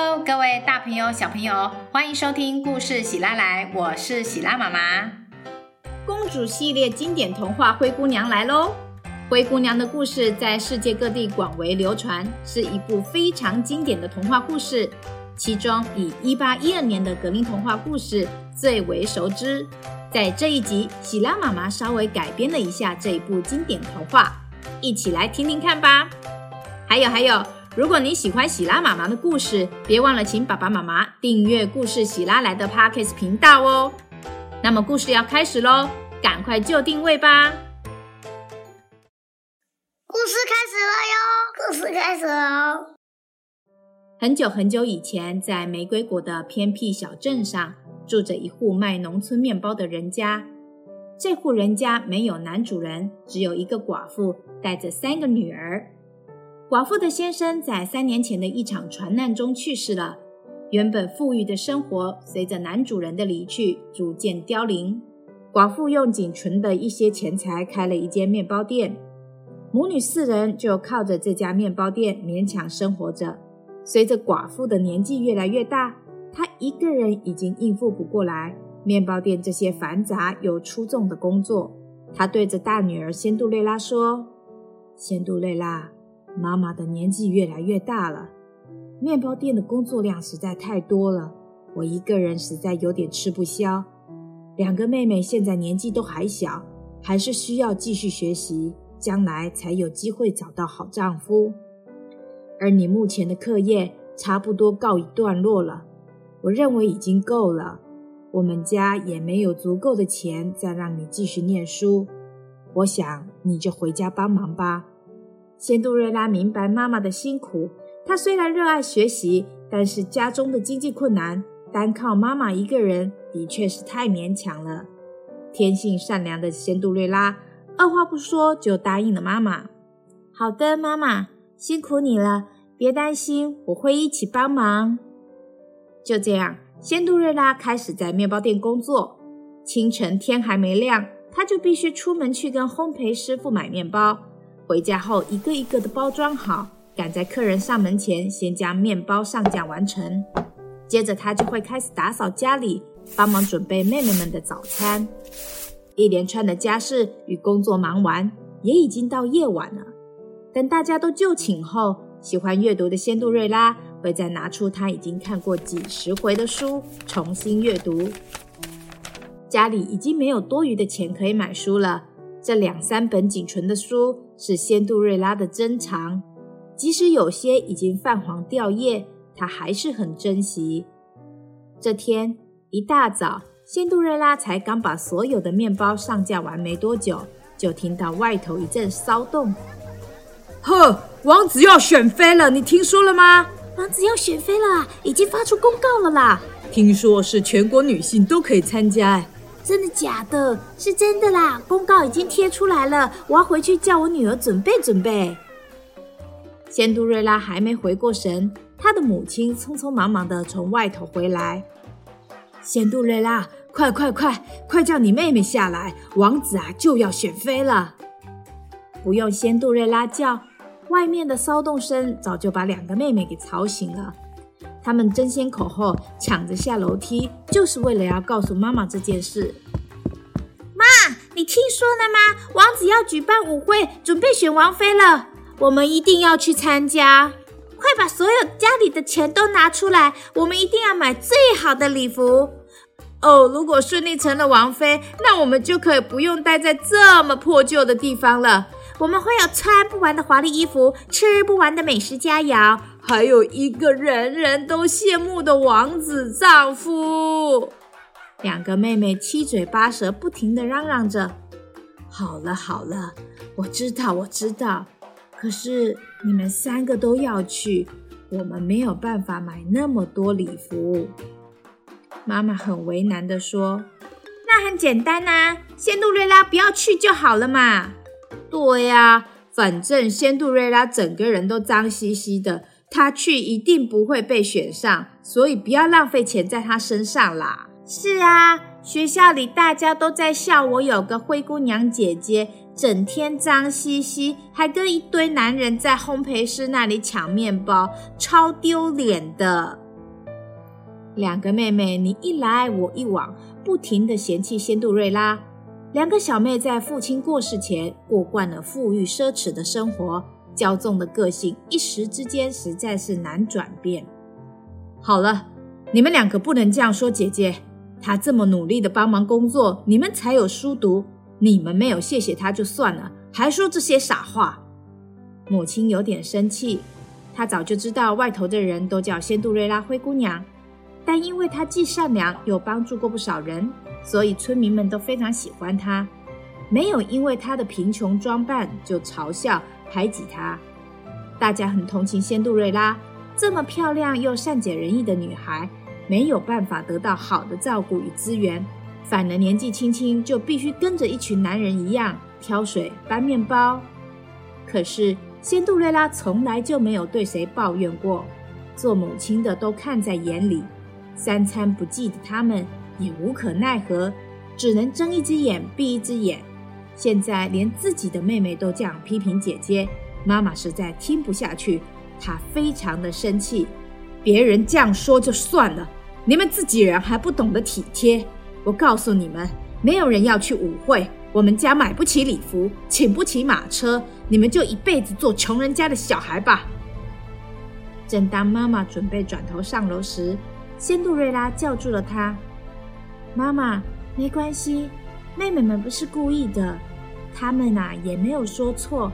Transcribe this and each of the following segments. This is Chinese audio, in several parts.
Hello，各位大朋友、小朋友，欢迎收听故事喜拉来，我是喜拉妈妈。公主系列经典童话《灰姑娘》来喽！灰姑娘的故事在世界各地广为流传，是一部非常经典的童话故事。其中以一八一二年的格林童话故事最为熟知。在这一集，喜拉妈妈稍微改编了一下这一部经典童话，一起来听听看吧。还有还有。如果你喜欢喜拉妈妈的故事，别忘了请爸爸妈妈订阅故事喜拉来的 Podcast 频道哦。那么故事要开始喽，赶快就定位吧！故事开始了哟，故事开始了。很久很久以前，在玫瑰国的偏僻小镇上，住着一户卖农村面包的人家。这户人家没有男主人，只有一个寡妇，带着三个女儿。寡妇的先生在三年前的一场船难中去世了。原本富裕的生活随着男主人的离去逐渐凋零。寡妇用仅存的一些钱财开了一间面包店，母女四人就靠着这家面包店勉强生活着。随着寡妇的年纪越来越大，她一个人已经应付不过来面包店这些繁杂又出众的工作。她对着大女儿仙杜蕾拉说：“仙杜蕾拉。”妈妈的年纪越来越大了，面包店的工作量实在太多了，我一个人实在有点吃不消。两个妹妹现在年纪都还小，还是需要继续学习，将来才有机会找到好丈夫。而你目前的课业差不多告一段落了，我认为已经够了。我们家也没有足够的钱再让你继续念书，我想你就回家帮忙吧。仙杜瑞拉明白妈妈的辛苦，她虽然热爱学习，但是家中的经济困难，单靠妈妈一个人的确是太勉强了。天性善良的仙杜瑞拉二话不说就答应了妈妈。好的，妈妈，辛苦你了，别担心，我会一起帮忙。就这样，仙杜瑞拉开始在面包店工作。清晨天还没亮，他就必须出门去跟烘焙师傅买面包。回家后，一个一个的包装好，赶在客人上门前，先将面包上架完成。接着，他就会开始打扫家里，帮忙准备妹妹们的早餐。一连串的家事与工作忙完，也已经到夜晚了。等大家都就寝后，喜欢阅读的仙杜瑞拉会再拿出他已经看过几十回的书，重新阅读。家里已经没有多余的钱可以买书了。这两三本仅存的书是仙杜瑞拉的珍藏，即使有些已经泛黄掉页，他还是很珍惜。这天一大早，仙杜瑞拉才刚把所有的面包上架完没多久，就听到外头一阵骚动。呵，王子要选妃了，你听说了吗？王子要选妃了，已经发出公告了啦！听说是全国女性都可以参加，哎。真的假的？是真的啦！公告已经贴出来了，我要回去叫我女儿准备准备。仙杜瑞拉还没回过神，她的母亲匆匆忙忙的从外头回来。仙杜瑞拉，快快快，快叫你妹妹下来！王子啊就要选妃了。不用仙杜瑞拉叫，外面的骚动声早就把两个妹妹给吵醒了。他们争先恐后抢着下楼梯，就是为了要告诉妈妈这件事。妈，你听说了吗？王子要举办舞会，准备选王妃了，我们一定要去参加！快把所有家里的钱都拿出来，我们一定要买最好的礼服。哦，如果顺利成了王妃，那我们就可以不用待在这么破旧的地方了。我们会有穿不完的华丽衣服，吃不完的美食佳肴，还有一个人人都羡慕的王子丈夫。两个妹妹七嘴八舌，不停的嚷嚷着：“好了好了，我知道我知道，可是你们三个都要去，我们没有办法买那么多礼服。”妈妈很为难的说：“那很简单呐，仙杜瑞拉不要去就好了嘛。”对呀，反正仙杜瑞拉整个人都脏兮兮的，他去一定不会被选上，所以不要浪费钱在他身上啦。是啊，学校里大家都在笑我有个灰姑娘姐姐，整天脏兮兮，还跟一堆男人在烘焙师那里抢面包，超丢脸的。两个妹妹你一来我一往，不停的嫌弃仙杜瑞拉。两个小妹在父亲过世前过惯了富裕奢侈的生活，骄纵的个性一时之间实在是难转变。好了，你们两个不能这样说姐姐。她这么努力的帮忙工作，你们才有书读。你们没有谢谢她就算了，还说这些傻话。母亲有点生气，她早就知道外头的人都叫仙杜瑞拉灰姑娘，但因为她既善良又帮助过不少人。所以村民们都非常喜欢她，没有因为她的贫穷装扮就嘲笑排挤她。大家很同情仙杜瑞拉，这么漂亮又善解人意的女孩，没有办法得到好的照顾与资源，反而年纪轻轻就必须跟着一群男人一样挑水、搬面包。可是仙杜瑞拉从来就没有对谁抱怨过，做母亲的都看在眼里，三餐不济的他们。也无可奈何，只能睁一只眼闭一只眼。现在连自己的妹妹都这样批评姐姐，妈妈实在听不下去，她非常的生气。别人这样说就算了，你们自己人还不懂得体贴。我告诉你们，没有人要去舞会，我们家买不起礼服，请不起马车，你们就一辈子做穷人家的小孩吧。正当妈妈准备转头上楼时，仙杜瑞拉叫住了她。妈妈，没关系，妹妹们不是故意的，他们呐也没有说错。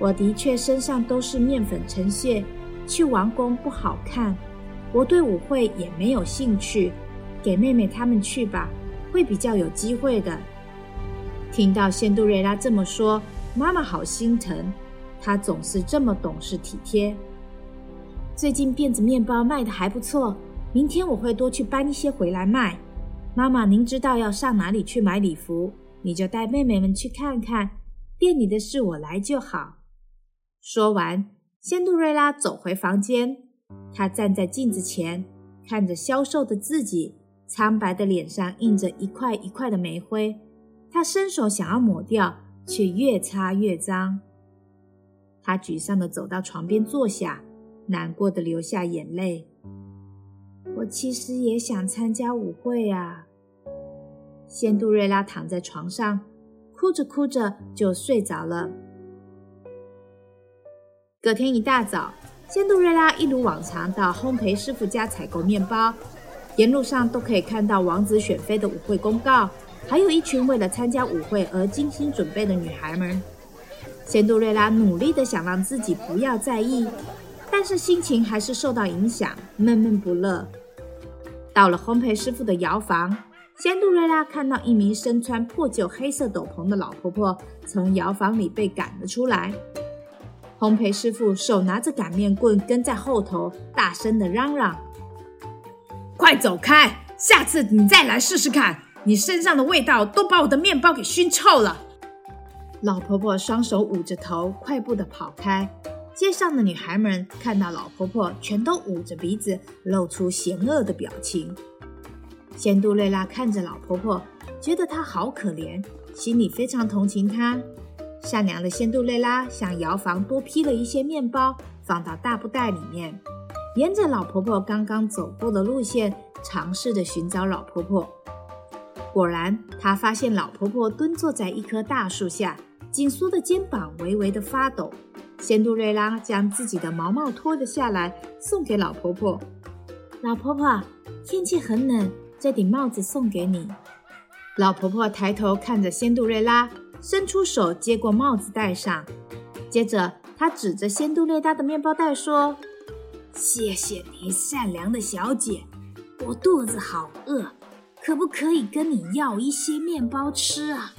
我的确身上都是面粉成屑，去王宫不好看。我对舞会也没有兴趣，给妹妹她们去吧，会比较有机会的。听到仙杜瑞拉这么说，妈妈好心疼，她总是这么懂事体贴。最近辫子面包卖的还不错，明天我会多去搬一些回来卖。妈妈，您知道要上哪里去买礼服，你就带妹妹们去看看。店里的事我来就好。说完，仙杜瑞拉走回房间。她站在镜子前，看着消瘦的自己，苍白的脸上印着一块一块的煤灰。她伸手想要抹掉，却越擦越脏。她沮丧地走到床边坐下，难过的流下眼泪。我其实也想参加舞会啊。仙杜瑞拉躺在床上，哭着哭着就睡着了。隔天一大早，仙杜瑞拉一如往常到烘焙师傅家采购面包，沿路上都可以看到王子选妃的舞会公告，还有一群为了参加舞会而精心准备的女孩们。仙杜瑞拉努力的想让自己不要在意，但是心情还是受到影响，闷闷不乐。到了烘焙师傅的窑房，仙杜瑞拉看到一名身穿破旧黑色斗篷的老婆婆从窑房里被赶了出来。烘焙师傅手拿着擀面棍跟在后头，大声的嚷嚷：“快走开！下次你再来试试看，你身上的味道都把我的面包给熏臭了。”老婆婆双手捂着头，快步的跑开。街上的女孩们看到老婆婆，全都捂着鼻子，露出嫌恶的表情。仙杜瑞拉看着老婆婆，觉得她好可怜，心里非常同情她。善良的仙杜瑞拉向窑房多批了一些面包，放到大布袋里面，沿着老婆婆刚刚走过的路线，尝试着寻找老婆婆。果然，她发现老婆婆蹲坐在一棵大树下，紧缩的肩膀微微的发抖。仙杜瑞拉将自己的毛毛脱了下来，送给老婆婆。老婆婆，天气很冷，这顶帽子送给你。老婆婆抬头看着仙杜瑞拉，伸出手接过帽子戴上。接着，她指着仙杜瑞拉的面包袋说：“谢谢你，善良的小姐。我肚子好饿，可不可以跟你要一些面包吃啊？”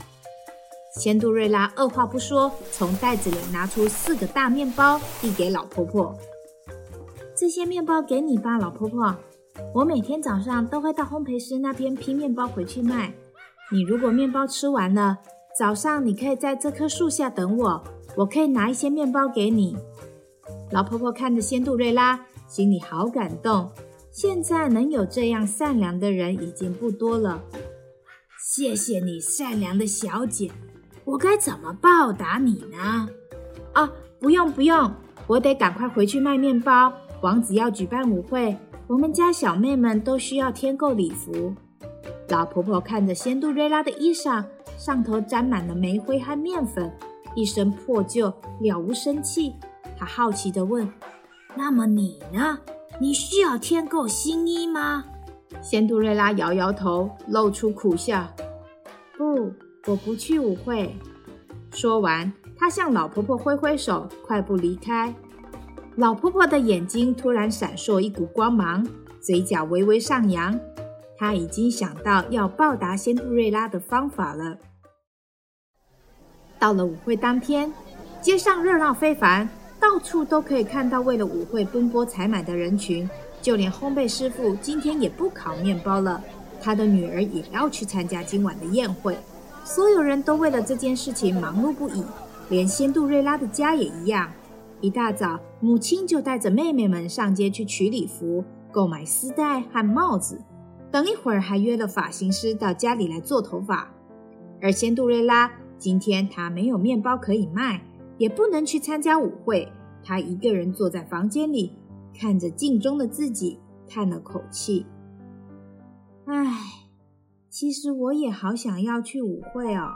仙杜瑞拉二话不说，从袋子里拿出四个大面包，递给老婆婆。这些面包给你吧，老婆婆。我每天早上都会到烘焙师那边批面包回去卖。你如果面包吃完了，早上你可以在这棵树下等我，我可以拿一些面包给你。老婆婆看着仙杜瑞拉，心里好感动。现在能有这样善良的人已经不多了。谢谢你，善良的小姐。我该怎么报答你呢？啊，不用不用，我得赶快回去卖面包。王子要举办舞会，我们家小妹们都需要添购礼服。老婆婆看着仙杜瑞拉的衣裳，上头沾满了煤灰和面粉，一身破旧，了无生气。她好奇地问：“那么你呢？你需要添购新衣吗？”仙杜瑞拉摇摇头，露出苦笑：“不，我不去舞会。”说完，她向老婆婆挥挥手，快步离开。老婆婆的眼睛突然闪烁一股光芒，嘴角微微上扬。她已经想到要报答仙杜瑞拉的方法了。到了舞会当天，街上热闹非凡，到处都可以看到为了舞会奔波采买的人群。就连烘焙师傅今天也不烤面包了，他的女儿也要去参加今晚的宴会。所有人都为了这件事情忙碌不已，连仙杜瑞拉的家也一样。一大早，母亲就带着妹妹们上街去取礼服、购买丝带和帽子。等一会儿，还约了发型师到家里来做头发。而仙杜瑞拉今天她没有面包可以卖，也不能去参加舞会。她一个人坐在房间里，看着镜中的自己，叹了口气：“唉，其实我也好想要去舞会哦。”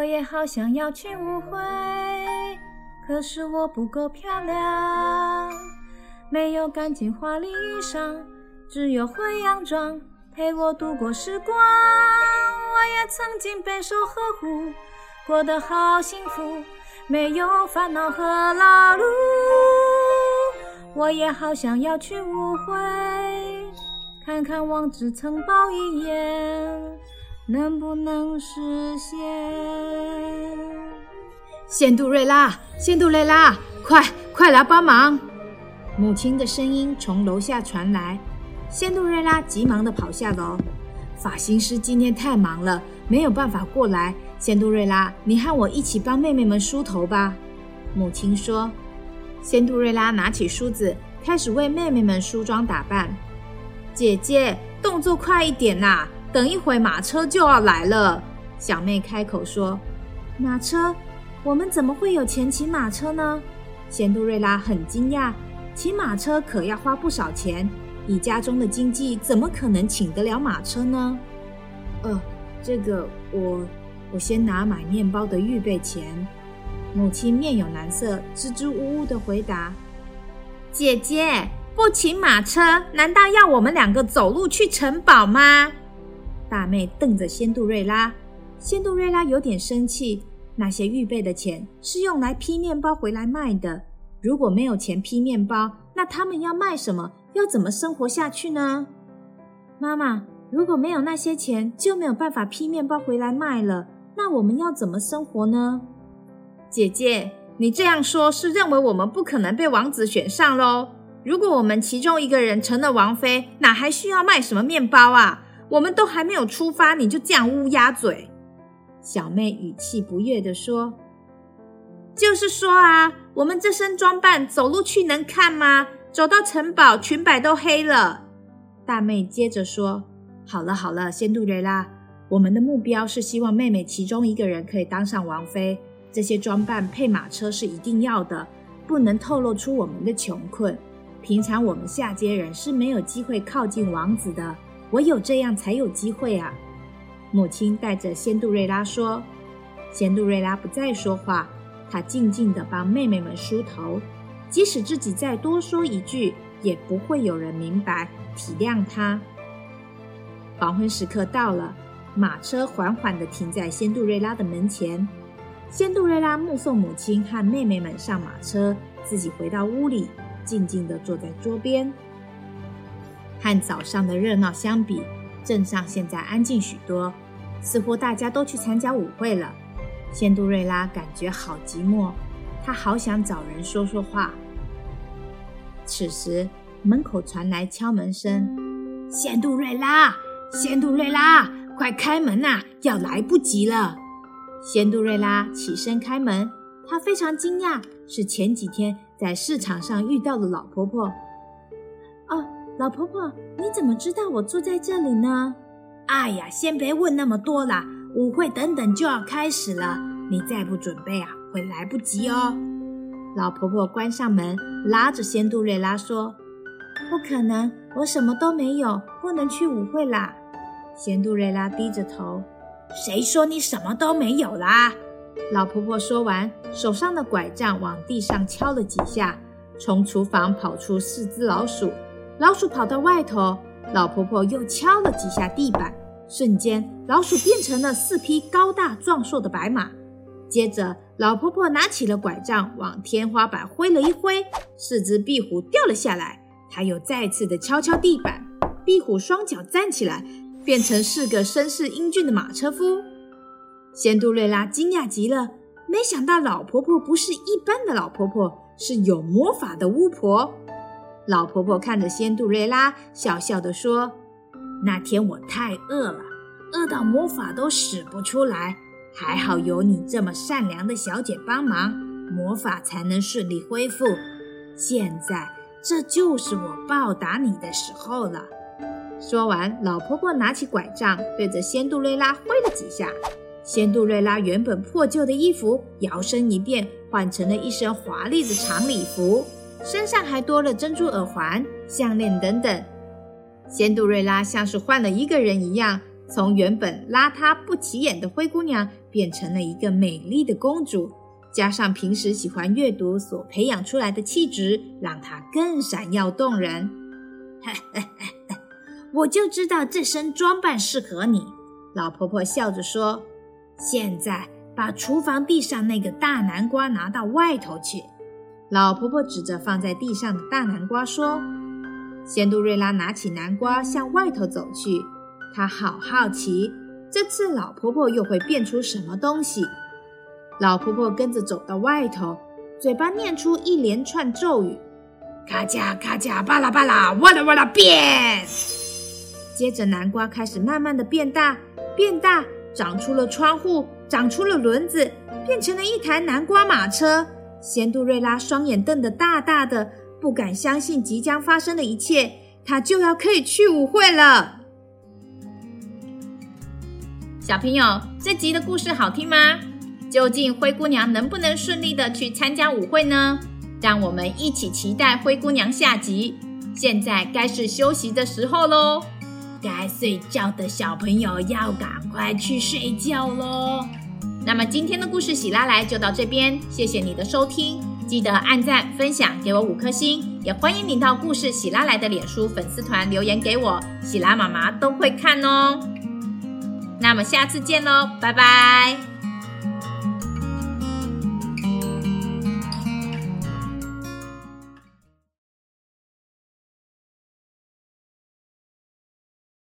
我也好想要去舞会，可是我不够漂亮，没有干净华丽衣裳，只有灰洋装陪我度过时光。我也曾经备受呵护，过得好幸福，没有烦恼和劳碌。我也好想要去舞会，看看王子城堡一眼。能不能实现？仙杜瑞拉，仙杜瑞拉，快快来帮忙！母亲的声音从楼下传来。仙杜瑞拉急忙地跑下楼。发型师今天太忙了，没有办法过来。仙杜瑞拉，你和我一起帮妹妹们梳头吧。母亲说。仙杜瑞拉拿起梳子，开始为妹妹们梳妆打扮。姐姐，动作快一点呐！等一会，马车就要来了。小妹开口说：“马车？我们怎么会有钱骑马车呢？”仙杜瑞拉很惊讶，骑马车可要花不少钱，以家中的经济，怎么可能请得了马车呢？呃，这个我我先拿买面包的预备钱。母亲面有难色，支支吾吾的回答：“姐姐不骑马车，难道要我们两个走路去城堡吗？”大妹瞪着仙杜瑞拉，仙杜瑞拉有点生气。那些预备的钱是用来批面包回来卖的，如果没有钱批面包，那他们要卖什么？要怎么生活下去呢？妈妈，如果没有那些钱，就没有办法批面包回来卖了。那我们要怎么生活呢？姐姐，你这样说是认为我们不可能被王子选上喽？如果我们其中一个人成了王妃，哪还需要卖什么面包啊？我们都还没有出发，你就这样乌鸦嘴？小妹语气不悦地说：“就是说啊，我们这身装扮走路去能看吗？走到城堡，裙摆都黑了。”大妹接着说：“好了好了，仙杜瑞拉，我们的目标是希望妹妹其中一个人可以当上王妃。这些装扮配马车是一定要的，不能透露出我们的穷困。平常我们下街人是没有机会靠近王子的。”唯有这样才有机会啊！母亲带着仙杜瑞拉说。仙杜瑞拉不再说话，她静静地帮妹妹们梳头。即使自己再多说一句，也不会有人明白体谅她。黄昏时刻到了，马车缓缓地停在仙杜瑞拉的门前。仙杜瑞拉目送母亲和妹妹们上马车，自己回到屋里，静静地坐在桌边。和早上的热闹相比，镇上现在安静许多，似乎大家都去参加舞会了。仙杜瑞拉感觉好寂寞，她好想找人说说话。此时，门口传来敲门声：“仙杜瑞拉，仙杜瑞拉，快开门呐，要来不及了！”仙杜瑞拉起身开门，她非常惊讶，是前几天在市场上遇到的老婆婆。老婆婆，你怎么知道我住在这里呢？哎呀，先别问那么多啦，舞会等等就要开始了，你再不准备啊，会来不及哦。老婆婆关上门，拉着仙杜瑞拉说：“不可能，我什么都没有，不能去舞会啦。”仙杜瑞拉低着头：“谁说你什么都没有啦？”老婆婆说完，手上的拐杖往地上敲了几下，从厨房跑出四只老鼠。老鼠跑到外头，老婆婆又敲了几下地板，瞬间老鼠变成了四匹高大壮硕的白马。接着，老婆婆拿起了拐杖往天花板挥了一挥，四只壁虎掉了下来。她又再次的敲敲地板，壁虎双脚站起来，变成四个身世英俊的马车夫。仙杜瑞拉惊讶极了，没想到老婆婆不是一般的老婆婆，是有魔法的巫婆。老婆婆看着仙杜瑞拉，笑笑地说：“那天我太饿了，饿到魔法都使不出来，还好有你这么善良的小姐帮忙，魔法才能顺利恢复。现在这就是我报答你的时候了。”说完，老婆婆拿起拐杖，对着仙杜瑞拉挥了几下。仙杜瑞拉原本破旧的衣服摇身一变，换成了一身华丽的长礼服，身上还多了珍珠耳环、项链等等。仙杜瑞拉像是换了一个人一样，从原本邋遢不起眼的灰姑娘变成了一个美丽的公主。加上平时喜欢阅读所培养出来的气质，让她更闪耀动人。我就知道这身装扮适合你，老婆婆笑着说。现在把厨房地上那个大南瓜拿到外头去。老婆婆指着放在地上的大南瓜说：“仙杜瑞拉拿起南瓜向外头走去。她好好奇，这次老婆婆又会变出什么东西。”老婆婆跟着走到外头，嘴巴念出一连串咒语：“咔嚓咔嚓，巴拉巴拉，哇啦哇啦，变！”接着南瓜开始慢慢的变大，变大。长出了窗户，长出了轮子，变成了一台南瓜马车。仙杜瑞拉双眼瞪得大大的，不敢相信即将发生的一切。她就要可以去舞会了。小朋友，这集的故事好听吗？究竟灰姑娘能不能顺利的去参加舞会呢？让我们一起期待灰姑娘下集。现在该是休息的时候喽。该睡觉的小朋友要赶快去睡觉喽。那么今天的故事喜拉来就到这边，谢谢你的收听，记得按赞、分享，给我五颗星，也欢迎你到故事喜拉来的脸书粉丝团留言给我，喜拉妈妈都会看哦。那么下次见喽，拜拜。